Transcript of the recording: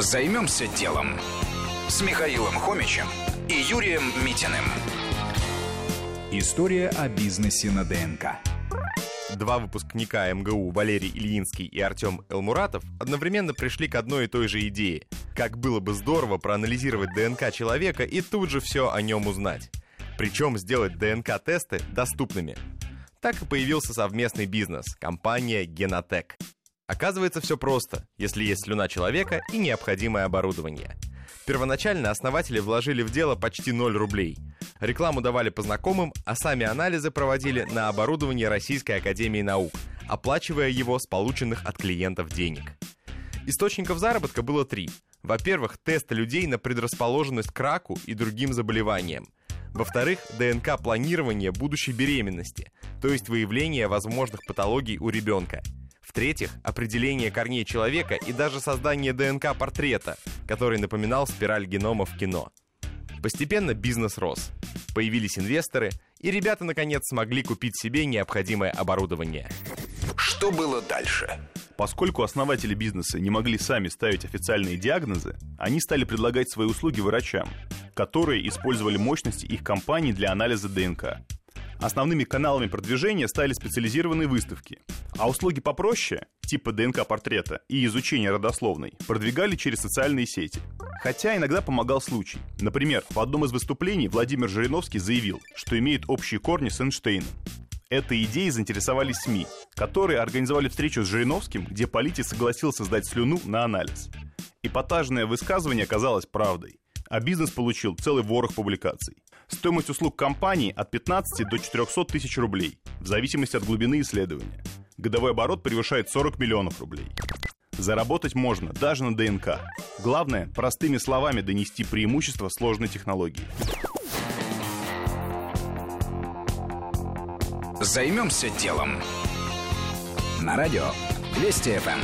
Займемся делом с Михаилом Хомичем и Юрием Митиным. История о бизнесе на ДНК. Два выпускника МГУ Валерий Ильинский и Артем Элмуратов одновременно пришли к одной и той же идее. Как было бы здорово проанализировать ДНК человека и тут же все о нем узнать. Причем сделать ДНК-тесты доступными. Так и появился совместный бизнес – компания Genotech. Оказывается, все просто, если есть слюна человека и необходимое оборудование. Первоначально основатели вложили в дело почти 0 рублей. Рекламу давали по знакомым, а сами анализы проводили на оборудование Российской Академии Наук, оплачивая его с полученных от клиентов денег. Источников заработка было три. Во-первых, тест людей на предрасположенность к раку и другим заболеваниям. Во-вторых, ДНК-планирование будущей беременности, то есть выявление возможных патологий у ребенка – в-третьих, определение корней человека и даже создание ДНК-портрета, который напоминал спираль генома в кино. Постепенно бизнес рос. Появились инвесторы, и ребята наконец смогли купить себе необходимое оборудование. Что было дальше? Поскольку основатели бизнеса не могли сами ставить официальные диагнозы, они стали предлагать свои услуги врачам, которые использовали мощности их компаний для анализа ДНК. Основными каналами продвижения стали специализированные выставки, а услуги попроще, типа ДНК-портрета и изучения родословной, продвигали через социальные сети. Хотя иногда помогал случай. Например, в одном из выступлений Владимир Жириновский заявил, что имеет общие корни с Эйнштейном. Этой идеей заинтересовались СМИ, которые организовали встречу с Жириновским, где политик согласился сдать слюну на анализ. Эпатажное высказывание оказалось правдой, а бизнес получил целый ворох публикаций. Стоимость услуг компании от 15 до 400 тысяч рублей, в зависимости от глубины исследования. Годовой оборот превышает 40 миллионов рублей. Заработать можно даже на ДНК. Главное, простыми словами донести преимущество сложной технологии. Займемся делом. На радио Вести ФМ.